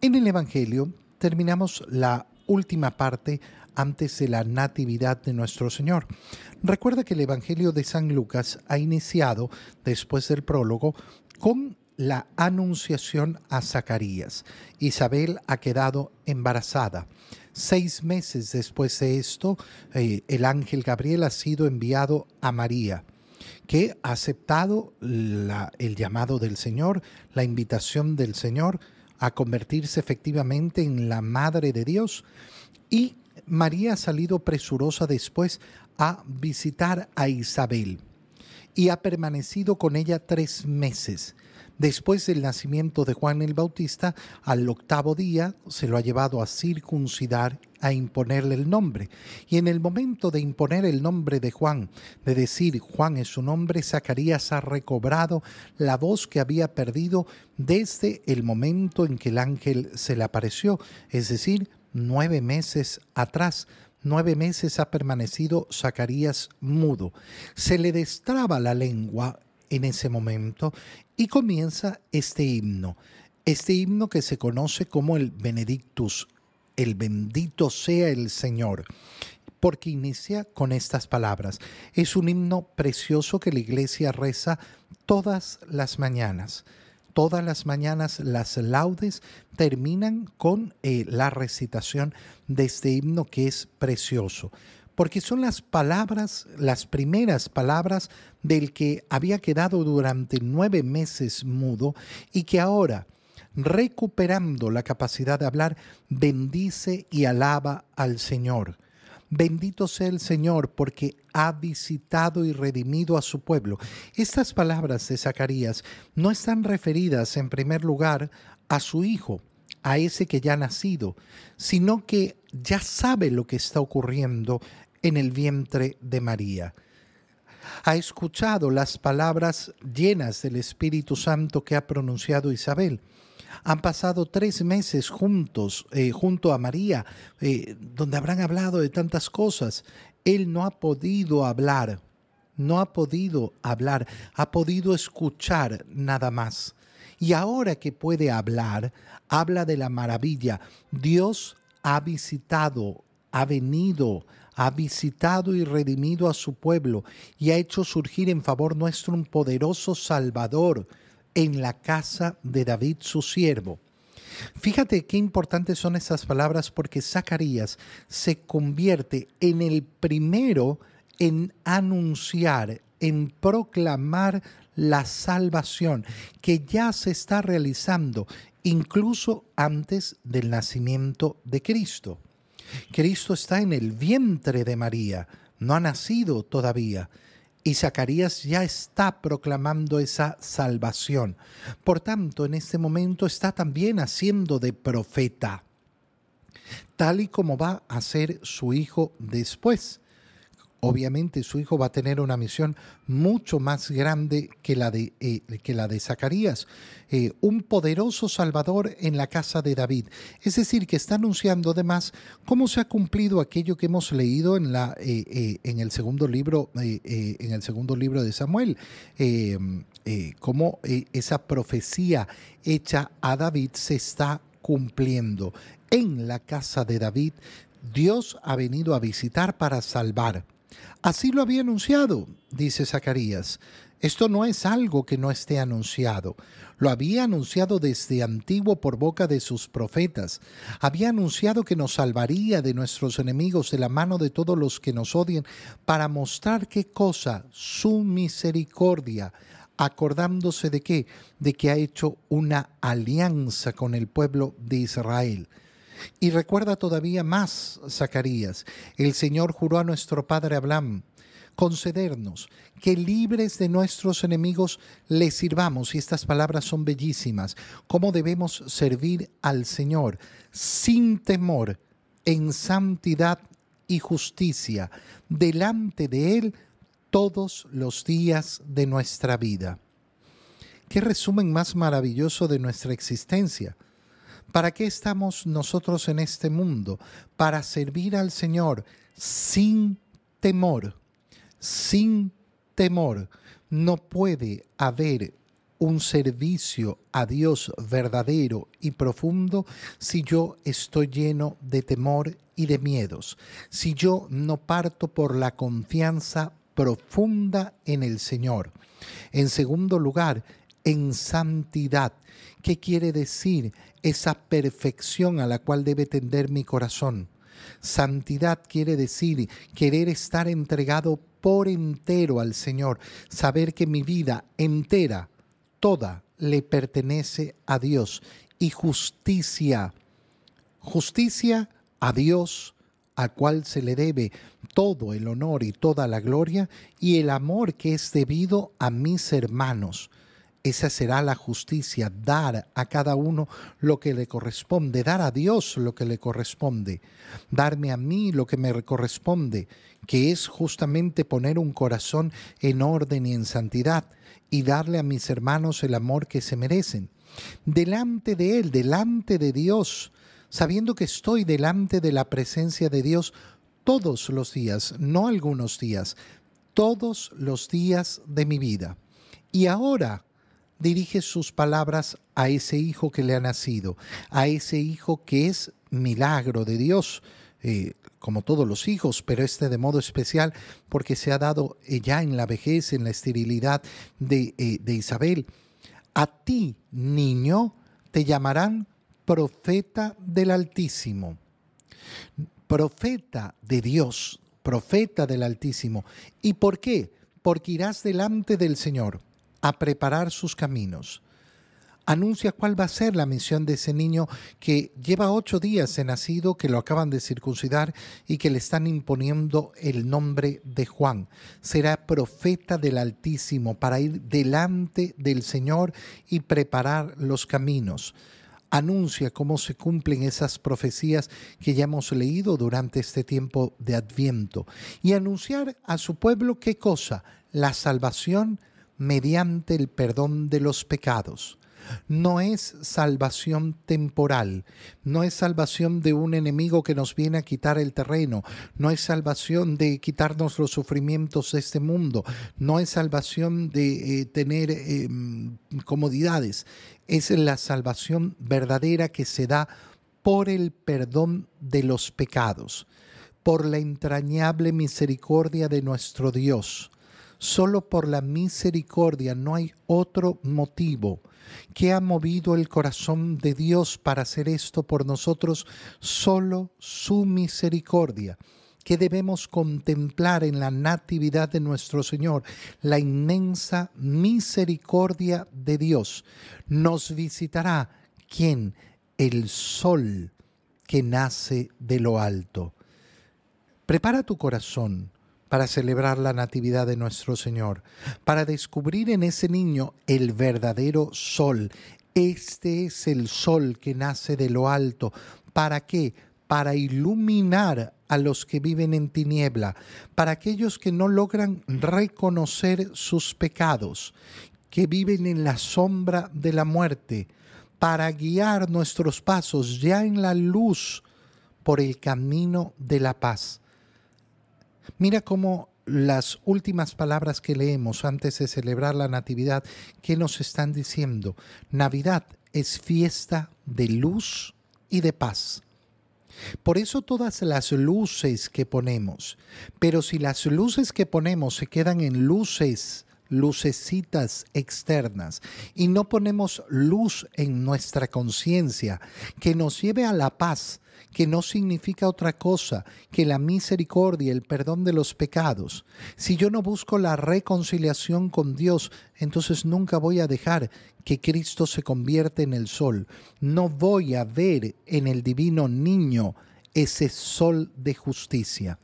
En el Evangelio terminamos la última parte antes de la natividad de nuestro Señor. Recuerda que el Evangelio de San Lucas ha iniciado, después del prólogo, con la anunciación a Zacarías. Isabel ha quedado embarazada. Seis meses después de esto, eh, el ángel Gabriel ha sido enviado a María que ha aceptado el llamado del Señor, la invitación del Señor a convertirse efectivamente en la Madre de Dios y María ha salido presurosa después a visitar a Isabel y ha permanecido con ella tres meses. Después del nacimiento de Juan el Bautista, al octavo día se lo ha llevado a circuncidar, a imponerle el nombre. Y en el momento de imponer el nombre de Juan, de decir Juan es su nombre, Zacarías ha recobrado la voz que había perdido desde el momento en que el ángel se le apareció, es decir, nueve meses atrás. Nueve meses ha permanecido Zacarías mudo. Se le destraba la lengua en ese momento y comienza este himno, este himno que se conoce como el Benedictus, el bendito sea el Señor, porque inicia con estas palabras. Es un himno precioso que la iglesia reza todas las mañanas. Todas las mañanas las laudes terminan con eh, la recitación de este himno que es precioso porque son las palabras, las primeras palabras del que había quedado durante nueve meses mudo y que ahora, recuperando la capacidad de hablar, bendice y alaba al Señor. Bendito sea el Señor porque ha visitado y redimido a su pueblo. Estas palabras de Zacarías no están referidas en primer lugar a su hijo, a ese que ya ha nacido, sino que ya sabe lo que está ocurriendo en el vientre de María. Ha escuchado las palabras llenas del Espíritu Santo que ha pronunciado Isabel. Han pasado tres meses juntos, eh, junto a María, eh, donde habrán hablado de tantas cosas. Él no ha podido hablar, no ha podido hablar, ha podido escuchar nada más. Y ahora que puede hablar, habla de la maravilla. Dios ha visitado, ha venido, ha visitado y redimido a su pueblo y ha hecho surgir en favor nuestro un poderoso Salvador en la casa de David su siervo. Fíjate qué importantes son esas palabras porque Zacarías se convierte en el primero en anunciar, en proclamar la salvación que ya se está realizando incluso antes del nacimiento de Cristo. Cristo está en el vientre de María, no ha nacido todavía. Y Zacarías ya está proclamando esa salvación. Por tanto, en este momento está también haciendo de profeta, tal y como va a ser su hijo después obviamente su hijo va a tener una misión mucho más grande que la de, eh, que la de Zacarías, eh, un poderoso Salvador en la casa de David. Es decir, que está anunciando además cómo se ha cumplido aquello que hemos leído en, la, eh, en, el, segundo libro, en el segundo libro de Samuel, cómo esa profecía hecha a David se está cumpliendo. En la casa de David, Dios ha venido a visitar para salvar. Así lo había anunciado, dice Zacarías. Esto no es algo que no esté anunciado. Lo había anunciado desde antiguo por boca de sus profetas. Había anunciado que nos salvaría de nuestros enemigos de la mano de todos los que nos odian para mostrar qué cosa, su misericordia, acordándose de qué, de que ha hecho una alianza con el pueblo de Israel. Y recuerda todavía más, Zacarías, el Señor juró a nuestro padre Abraham concedernos que libres de nuestros enemigos le sirvamos, y estas palabras son bellísimas, cómo debemos servir al Señor sin temor, en santidad y justicia, delante de Él todos los días de nuestra vida. Qué resumen más maravilloso de nuestra existencia ¿Para qué estamos nosotros en este mundo? Para servir al Señor sin temor, sin temor. No puede haber un servicio a Dios verdadero y profundo si yo estoy lleno de temor y de miedos, si yo no parto por la confianza profunda en el Señor. En segundo lugar, en santidad. ¿Qué quiere decir esa perfección a la cual debe tender mi corazón? Santidad quiere decir querer estar entregado por entero al Señor, saber que mi vida entera, toda, le pertenece a Dios. Y justicia, justicia a Dios, al cual se le debe todo el honor y toda la gloria, y el amor que es debido a mis hermanos. Esa será la justicia, dar a cada uno lo que le corresponde, dar a Dios lo que le corresponde, darme a mí lo que me corresponde, que es justamente poner un corazón en orden y en santidad y darle a mis hermanos el amor que se merecen. Delante de Él, delante de Dios, sabiendo que estoy delante de la presencia de Dios todos los días, no algunos días, todos los días de mi vida. Y ahora, dirige sus palabras a ese hijo que le ha nacido, a ese hijo que es milagro de Dios, eh, como todos los hijos, pero este de modo especial porque se ha dado eh, ya en la vejez, en la esterilidad de, eh, de Isabel. A ti, niño, te llamarán profeta del Altísimo, profeta de Dios, profeta del Altísimo. ¿Y por qué? Porque irás delante del Señor a preparar sus caminos. Anuncia cuál va a ser la misión de ese niño que lleva ocho días de nacido, que lo acaban de circuncidar y que le están imponiendo el nombre de Juan. Será profeta del Altísimo para ir delante del Señor y preparar los caminos anuncia cómo se cumplen esas profecías que ya hemos leído durante este tiempo de Adviento y anunciar a su pueblo qué cosa, la salvación mediante el perdón de los pecados. No es salvación temporal, no es salvación de un enemigo que nos viene a quitar el terreno, no es salvación de quitarnos los sufrimientos de este mundo, no es salvación de eh, tener em, comodidades, es la salvación verdadera que se da por el perdón de los pecados, por la entrañable misericordia de nuestro Dios Solo por la misericordia, no hay otro motivo. que ha movido el corazón de Dios para hacer esto por nosotros? Solo su misericordia que debemos contemplar en la natividad de nuestro Señor, la inmensa misericordia de Dios. Nos visitará, ¿quién? El sol que nace de lo alto. Prepara tu corazón para celebrar la Natividad de nuestro Señor, para descubrir en ese niño el verdadero sol. Este es el sol que nace de lo alto. ¿Para qué? Para iluminar a los que viven en tiniebla, para aquellos que no logran reconocer sus pecados, que viven en la sombra de la muerte, para guiar nuestros pasos ya en la luz por el camino de la paz. Mira cómo las últimas palabras que leemos antes de celebrar la Natividad, ¿qué nos están diciendo? Navidad es fiesta de luz y de paz. Por eso todas las luces que ponemos, pero si las luces que ponemos se quedan en luces, lucecitas externas, y no ponemos luz en nuestra conciencia que nos lleve a la paz, que no significa otra cosa que la misericordia, el perdón de los pecados. Si yo no busco la reconciliación con Dios, entonces nunca voy a dejar que Cristo se convierta en el sol. No voy a ver en el divino niño ese sol de justicia.